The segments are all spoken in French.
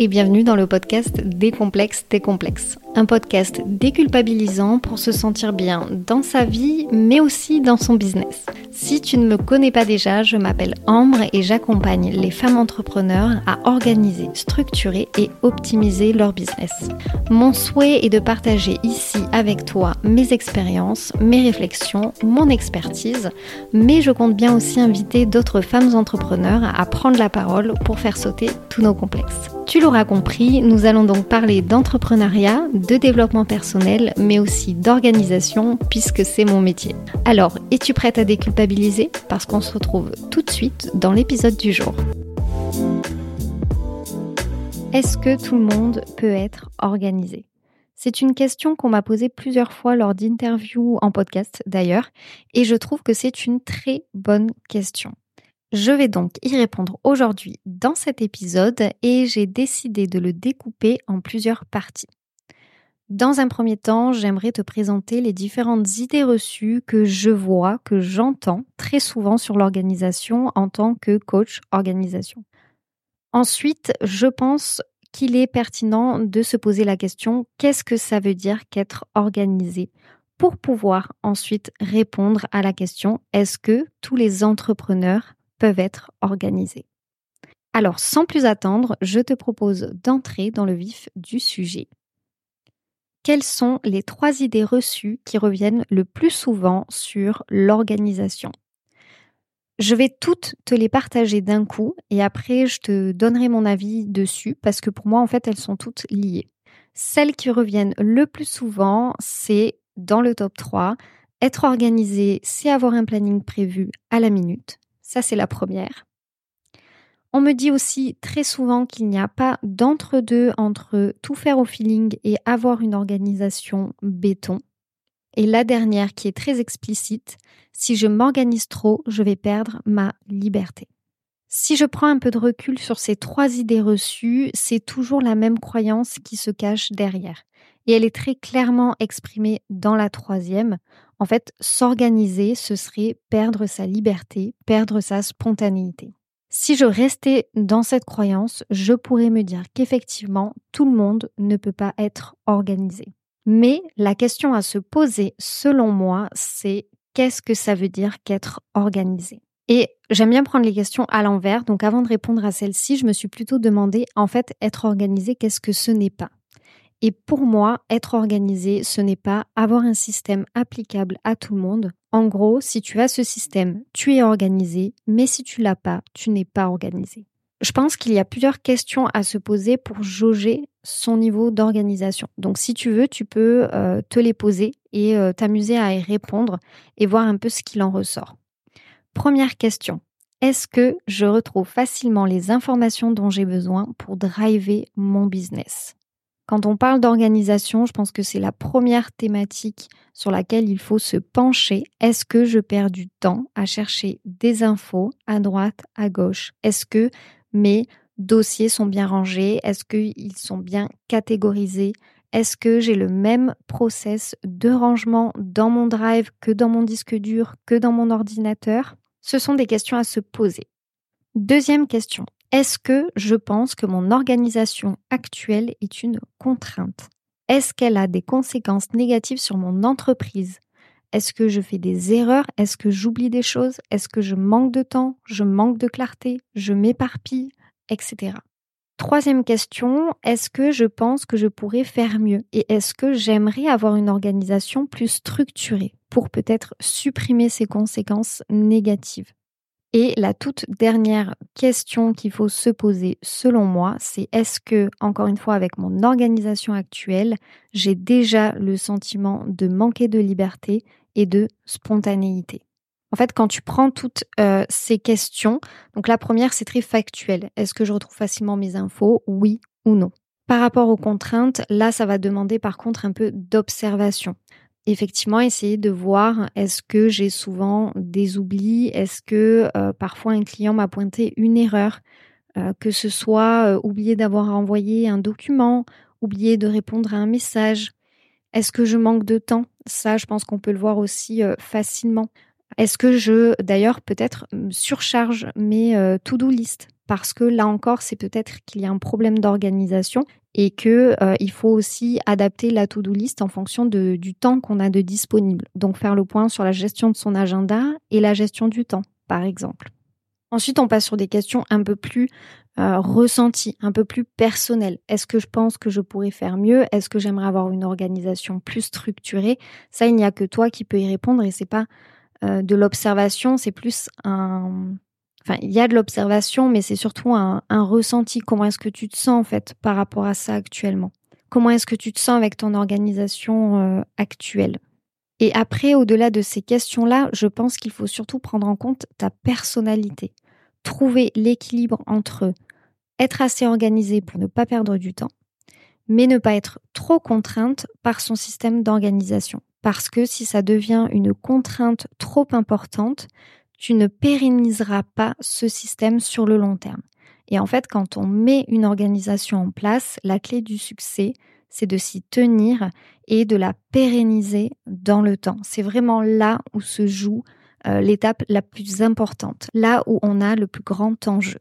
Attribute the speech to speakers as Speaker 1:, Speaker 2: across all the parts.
Speaker 1: et bienvenue dans le podcast Décomplexe tes complexes. Un podcast déculpabilisant pour se sentir bien dans sa vie mais aussi dans son business. Si tu ne me connais pas déjà, je m'appelle Ambre et j'accompagne les femmes entrepreneurs à organiser, structurer et optimiser leur business. Mon souhait est de partager ici avec toi mes expériences, mes réflexions, mon expertise, mais je compte bien aussi inviter d'autres femmes entrepreneurs à prendre la parole pour faire sauter tous nos complexes. Tu l'auras compris, nous allons donc parler d'entrepreneuriat, de développement personnel, mais aussi d'organisation, puisque c'est mon métier. Alors, es-tu prête à déculpabiliser Parce qu'on se retrouve tout de suite dans l'épisode du jour. Est-ce que tout le monde peut être organisé? C'est une question qu'on m'a posée plusieurs fois lors d'interviews en podcast d'ailleurs, et je trouve que c'est une très bonne question. Je vais donc y répondre aujourd'hui dans cet épisode et j'ai décidé de le découper en plusieurs parties. Dans un premier temps, j'aimerais te présenter les différentes idées reçues que je vois, que j'entends très souvent sur l'organisation en tant que coach organisation. Ensuite, je pense qu'il est pertinent de se poser la question qu'est-ce que ça veut dire qu'être organisé? Pour pouvoir ensuite répondre à la question est-ce que tous les entrepreneurs peuvent être organisés? Alors, sans plus attendre, je te propose d'entrer dans le vif du sujet. Quelles sont les trois idées reçues qui reviennent le plus souvent sur l'organisation? Je vais toutes te les partager d'un coup et après je te donnerai mon avis dessus parce que pour moi en fait elles sont toutes liées. Celles qui reviennent le plus souvent, c'est dans le top 3, être organisé, c'est avoir un planning prévu à la minute. Ça, c'est la première. On me dit aussi très souvent qu'il n'y a pas d'entre-deux entre tout faire au feeling et avoir une organisation béton. Et la dernière qui est très explicite, si je m'organise trop, je vais perdre ma liberté. Si je prends un peu de recul sur ces trois idées reçues, c'est toujours la même croyance qui se cache derrière. Et elle est très clairement exprimée dans la troisième. En fait, s'organiser, ce serait perdre sa liberté, perdre sa spontanéité. Si je restais dans cette croyance, je pourrais me dire qu'effectivement, tout le monde ne peut pas être organisé. Mais la question à se poser, selon moi, c'est qu'est-ce que ça veut dire qu'être organisé? Et j'aime bien prendre les questions à l'envers, donc avant de répondre à celle-ci, je me suis plutôt demandé, en fait, être organisé, qu'est-ce que ce n'est pas? Et pour moi, être organisé, ce n'est pas avoir un système applicable à tout le monde. En gros, si tu as ce système, tu es organisé, mais si tu l'as pas, tu n'es pas organisé. Je pense qu'il y a plusieurs questions à se poser pour jauger son niveau d'organisation. Donc si tu veux, tu peux euh, te les poser et euh, t'amuser à y répondre et voir un peu ce qu'il en ressort. Première question. Est-ce que je retrouve facilement les informations dont j'ai besoin pour driver mon business? Quand on parle d'organisation, je pense que c'est la première thématique sur laquelle il faut se pencher. Est-ce que je perds du temps à chercher des infos à droite, à gauche? Est-ce que mes dossiers sont bien rangés? Est-ce qu'ils sont bien catégorisés? Est-ce que j'ai le même process de rangement dans mon drive que dans mon disque dur, que dans mon ordinateur? Ce sont des questions à se poser. Deuxième question, est-ce que je pense que mon organisation actuelle est une contrainte? Est-ce qu'elle a des conséquences négatives sur mon entreprise? Est-ce que je fais des erreurs? Est-ce que j'oublie des choses? Est-ce que je manque de temps? Je manque de clarté? Je m'éparpille? Etc. Troisième question, est-ce que je pense que je pourrais faire mieux? Et est-ce que j'aimerais avoir une organisation plus structurée pour peut-être supprimer ces conséquences négatives? Et la toute dernière question qu'il faut se poser, selon moi, c'est est-ce que, encore une fois, avec mon organisation actuelle, j'ai déjà le sentiment de manquer de liberté et de spontanéité? En fait, quand tu prends toutes euh, ces questions, donc la première, c'est très factuel. Est-ce que je retrouve facilement mes infos? Oui ou non? Par rapport aux contraintes, là, ça va demander par contre un peu d'observation effectivement essayer de voir est-ce que j'ai souvent des oublis, est-ce que euh, parfois un client m'a pointé une erreur, euh, que ce soit euh, oublier d'avoir envoyé un document, oublier de répondre à un message, est-ce que je manque de temps? Ça, je pense qu'on peut le voir aussi facilement. Est-ce que je, d'ailleurs, peut-être surcharge mes to-do list? Parce que là encore, c'est peut-être qu'il y a un problème d'organisation et que euh, il faut aussi adapter la to-do list en fonction du temps qu'on a de disponible. Donc faire le point sur la gestion de son agenda et la gestion du temps, par exemple. Ensuite, on passe sur des questions un peu plus euh, ressenties, un peu plus personnelles. Est-ce que je pense que je pourrais faire mieux? Est-ce que j'aimerais avoir une organisation plus structurée? Ça, il n'y a que toi qui peux y répondre et c'est pas euh, de l'observation, c'est plus un Il y a de l'observation, mais c'est surtout un, ressenti. Comment est-ce que tu te sens en fait par rapport à ça actuellement? Comment est-ce que tu te sens avec ton organisation euh, actuelle? Et après, au-delà de ces questions-là, je pense qu'il faut surtout prendre en compte ta personnalité. Trouver l'équilibre entre être assez organisé pour ne pas perdre du temps, mais ne pas être trop contrainte par son système d'organisation. Parce que si ça devient une contrainte trop importante, tu ne pérenniseras pas ce système sur le long terme. Et en fait, quand on met une organisation en place, la clé du succès, c'est de s'y tenir et de la pérenniser dans le temps. C'est vraiment là où se joue euh, l'étape la plus importante, là où on a le plus grand enjeu.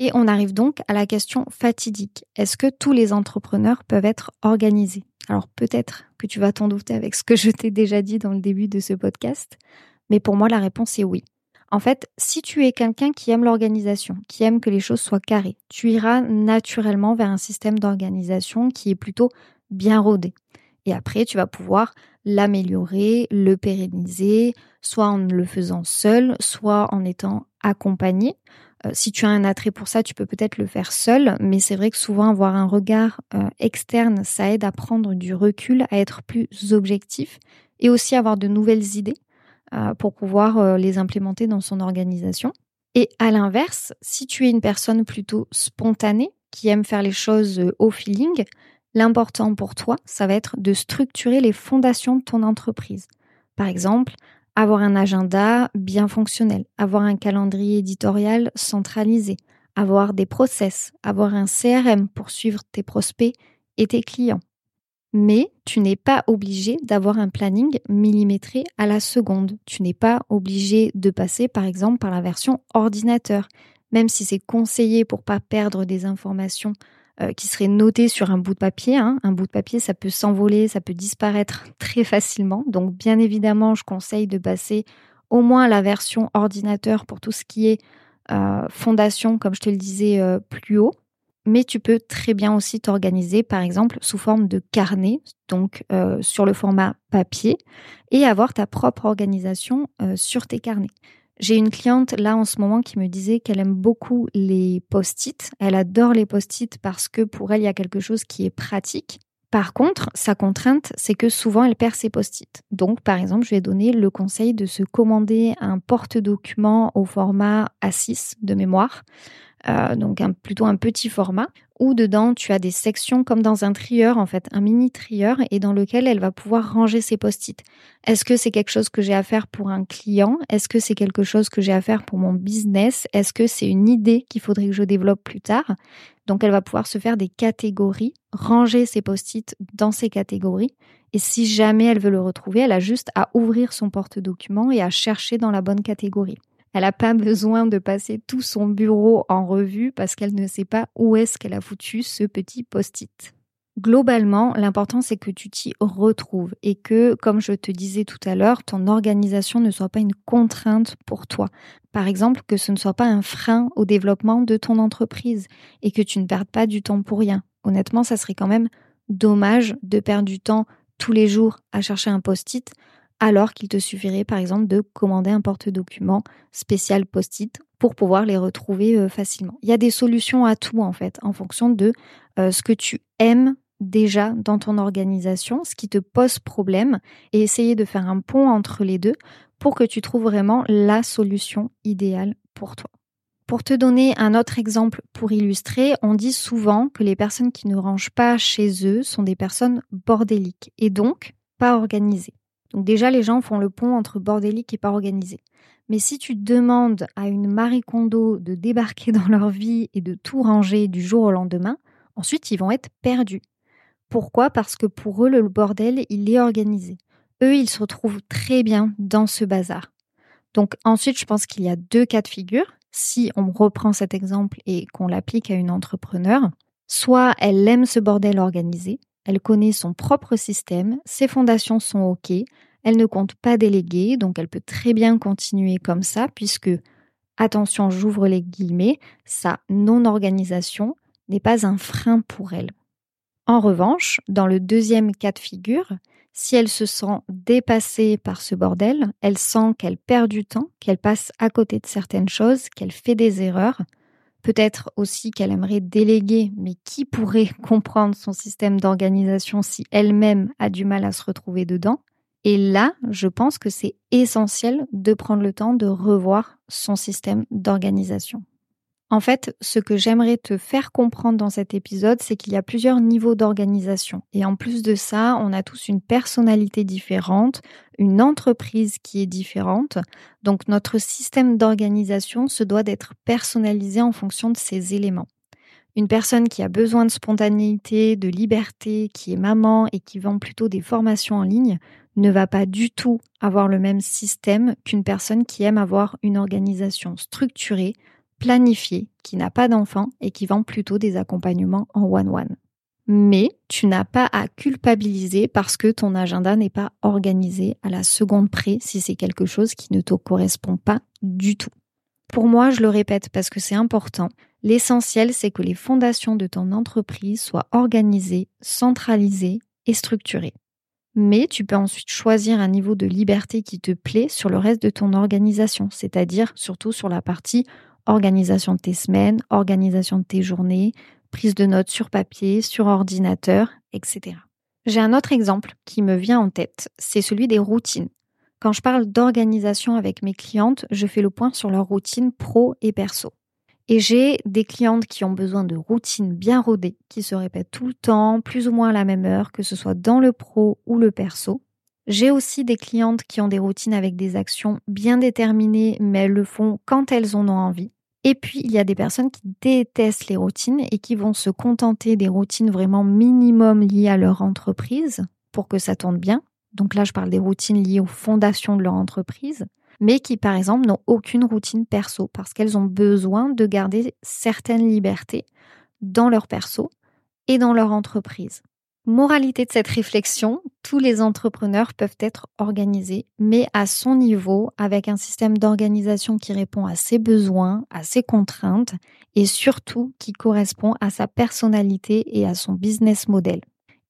Speaker 1: Et on arrive donc à la question fatidique. Est-ce que tous les entrepreneurs peuvent être organisés? Alors peut-être que tu vas t'en douter avec ce que je t'ai déjà dit dans le début de ce podcast, mais pour moi, la réponse est oui. En fait, si tu es quelqu'un qui aime l'organisation, qui aime que les choses soient carrées, tu iras naturellement vers un système d'organisation qui est plutôt bien rodé. Et après, tu vas pouvoir l'améliorer, le pérenniser, soit en le faisant seul, soit en étant accompagné. Euh, si tu as un attrait pour ça, tu peux peut-être le faire seul, mais c'est vrai que souvent avoir un regard euh, externe, ça aide à prendre du recul, à être plus objectif et aussi avoir de nouvelles idées. Euh, pour pouvoir euh, les implémenter dans son organisation. Et à l'inverse, si tu es une personne plutôt spontanée, qui aime faire les choses euh, au feeling, l'important pour toi, ça va être de structurer les fondations de ton entreprise. Par exemple, avoir un agenda bien fonctionnel, avoir un calendrier éditorial centralisé, avoir des process, avoir un CRM pour suivre tes prospects et tes clients, mais tu n'es pas obligé d'avoir un planning millimétré à la seconde. Tu n'es pas obligé de passer par exemple par la version ordinateur, même si c'est conseillé pour pas perdre des informations euh, qui seraient notées sur un bout de papier. Hein. Un bout de papier, ça peut s'envoler, ça peut disparaître très facilement. Donc bien évidemment, je conseille de passer au moins la version ordinateur pour tout ce qui est euh, fondation, comme je te le disais euh, plus haut mais tu peux très bien aussi t'organiser, par exemple, sous forme de carnet, donc euh, sur le format papier, et avoir ta propre organisation euh, sur tes carnets. J'ai une cliente là en ce moment qui me disait qu'elle aime beaucoup les post-it. Elle adore les post-it parce que pour elle, il y a quelque chose qui est pratique. Par contre, sa contrainte, c'est que souvent elle perd ses post-it. Donc, par exemple, je vais donner le conseil de se commander un porte-document au format A6 de mémoire euh, donc plutôt un petit format, où dedans tu as des sections comme dans un trieur en fait, un mini trieur, et dans lequel elle va pouvoir ranger ses post-it. Est-ce que c'est quelque chose que j'ai à faire pour un client? Est-ce que c'est quelque chose que j'ai à faire pour mon business? Est-ce que c'est une idée qu'il faudrait que je développe plus tard? Donc elle va pouvoir se faire des catégories, ranger ses post-it dans ces catégories. Et si jamais elle veut le retrouver, elle a juste à ouvrir son porte-document et à chercher dans la bonne catégorie. Elle n'a pas besoin de passer tout son bureau en revue parce qu'elle ne sait pas où est-ce qu'elle a foutu ce petit post-it. Globalement, l'important c'est que tu t'y retrouves et que, comme je te disais tout à l'heure, ton organisation ne soit pas une contrainte pour toi. Par exemple, que ce ne soit pas un frein au développement de ton entreprise et que tu ne perdes pas du temps pour rien. Honnêtement, ça serait quand même dommage de perdre du temps tous les jours à chercher un post-it alors qu'il te suffirait par exemple de commander un porte-document spécial post-it pour pouvoir les retrouver euh, facilement. Il y a des solutions à tout en fait, en fonction de euh, ce que tu aimes déjà dans ton organisation, ce qui te pose problème, et essayer de faire un pont entre les deux pour que tu trouves vraiment la solution idéale pour toi. Pour te donner un autre exemple pour illustrer, on dit souvent que les personnes qui ne rangent pas chez eux sont des personnes bordéliques et donc pas organisées. Donc déjà, les gens font le pont entre bordélique et pas organisé. Mais si tu demandes à une Marie Kondo de débarquer dans leur vie et de tout ranger du jour au lendemain, ensuite ils vont être perdus. Pourquoi? Parce que pour eux, le bordel, il est organisé. Eux, ils se retrouvent très bien dans ce bazar. Donc ensuite, je pense qu'il y a deux cas de figure. si on reprend cet exemple et qu'on l'applique à une entrepreneur, soit elle aime ce bordel organisé, elle connaît son propre système, ses fondations sont OK, elle ne compte pas déléguer, donc elle peut très bien continuer comme ça, puisque, attention, j'ouvre les guillemets, sa non-organisation n'est pas un frein pour elle. En revanche, dans le deuxième cas de figure, si elle se sent dépassée par ce bordel, elle sent qu'elle perd du temps, qu'elle passe à côté de certaines choses, qu'elle fait des erreurs, peut-être aussi qu'elle aimerait déléguer, mais qui pourrait comprendre son système d'organisation si elle-même a du mal à se retrouver dedans? Et là, je pense que c'est essentiel de prendre le temps de revoir son système d'organisation. En fait, ce que j'aimerais te faire comprendre dans cet épisode, c'est qu'il y a plusieurs niveaux d'organisation. Et en plus de ça, on a tous une personnalité différente, une entreprise qui est différente. Donc notre système d'organisation se doit d'être personnalisé en fonction de ces éléments. Une personne qui a besoin de spontanéité, de liberté, qui est maman et qui vend plutôt des formations en ligne, ne va pas du tout avoir le même système qu'une personne qui aime avoir une organisation structurée, planifié, qui n'a pas d'enfant et qui vend plutôt des accompagnements en one-one. Mais tu n'as pas à culpabiliser parce que ton agenda n'est pas organisé à la seconde près si c'est quelque chose qui ne te correspond pas du tout. Pour moi, je le répète parce que c'est important, l'essentiel c'est que les fondations de ton entreprise soient organisées, centralisées et structurées. Mais tu peux ensuite choisir un niveau de liberté qui te plaît sur le reste de ton organisation, c'est-à-dire surtout sur la partie organisation de tes semaines, organisation de tes journées, prise de notes sur papier, sur ordinateur, etc. J'ai un autre exemple qui me vient en tête, c'est celui des routines. Quand je parle d'organisation avec mes clientes, je fais le point sur leur routine pro et perso. Et j'ai des clientes qui ont besoin de routines bien rodées, qui se répètent tout le temps, plus ou moins à la même heure, que ce soit dans le pro ou le perso. J'ai aussi des clientes qui ont des routines avec des actions bien déterminées, mais elles le font quand elles en ont envie. Et puis, il y a des personnes qui détestent les routines et qui vont se contenter des routines vraiment minimum liées à leur entreprise pour que ça tourne bien. Donc là, je parle des routines liées aux fondations de leur entreprise, mais qui, par exemple, n'ont aucune routine perso parce qu'elles ont besoin de garder certaines libertés dans leur perso et dans leur entreprise. Moralité de cette réflexion, tous les entrepreneurs peuvent être organisés, mais à son niveau, avec un système d'organisation qui répond à ses besoins, à ses contraintes, et surtout qui correspond à sa personnalité et à son business model.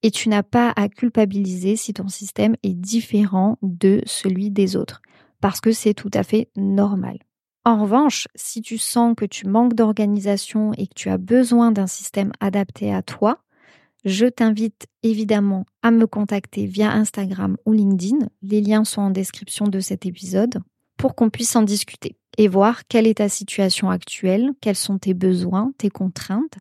Speaker 1: Et tu n'as pas à culpabiliser si ton système est différent de celui des autres, parce que c'est tout à fait normal. En revanche, si tu sens que tu manques d'organisation et que tu as besoin d'un système adapté à toi, je t'invite évidemment à me contacter via Instagram ou LinkedIn. Les liens sont en description de cet épisode pour qu'on puisse en discuter et voir quelle est ta situation actuelle, quels sont tes besoins, tes contraintes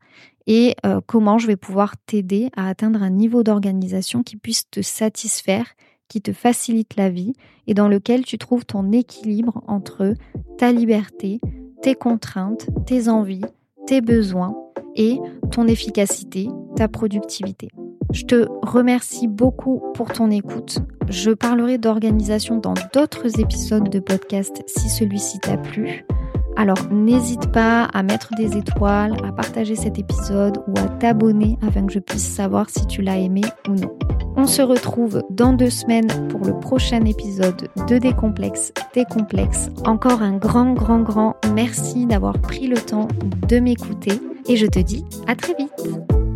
Speaker 1: et euh, comment je vais pouvoir t'aider à atteindre un niveau d'organisation qui puisse te satisfaire, qui te facilite la vie et dans lequel tu trouves ton équilibre entre ta liberté, tes contraintes, tes envies, tes besoins et ton efficacité, ta productivité. Je te remercie beaucoup pour ton écoute. Je parlerai d'organisation dans d'autres épisodes de podcast si celui-ci t'a plu. Alors n'hésite pas à mettre des étoiles, à partager cet épisode ou à t'abonner afin que je puisse savoir si tu l'as aimé ou non. On se retrouve dans deux semaines pour le prochain épisode de Décomplexe, Décomplexe. Encore un grand, grand, grand merci d'avoir pris le temps de m'écouter et je te dis à très vite.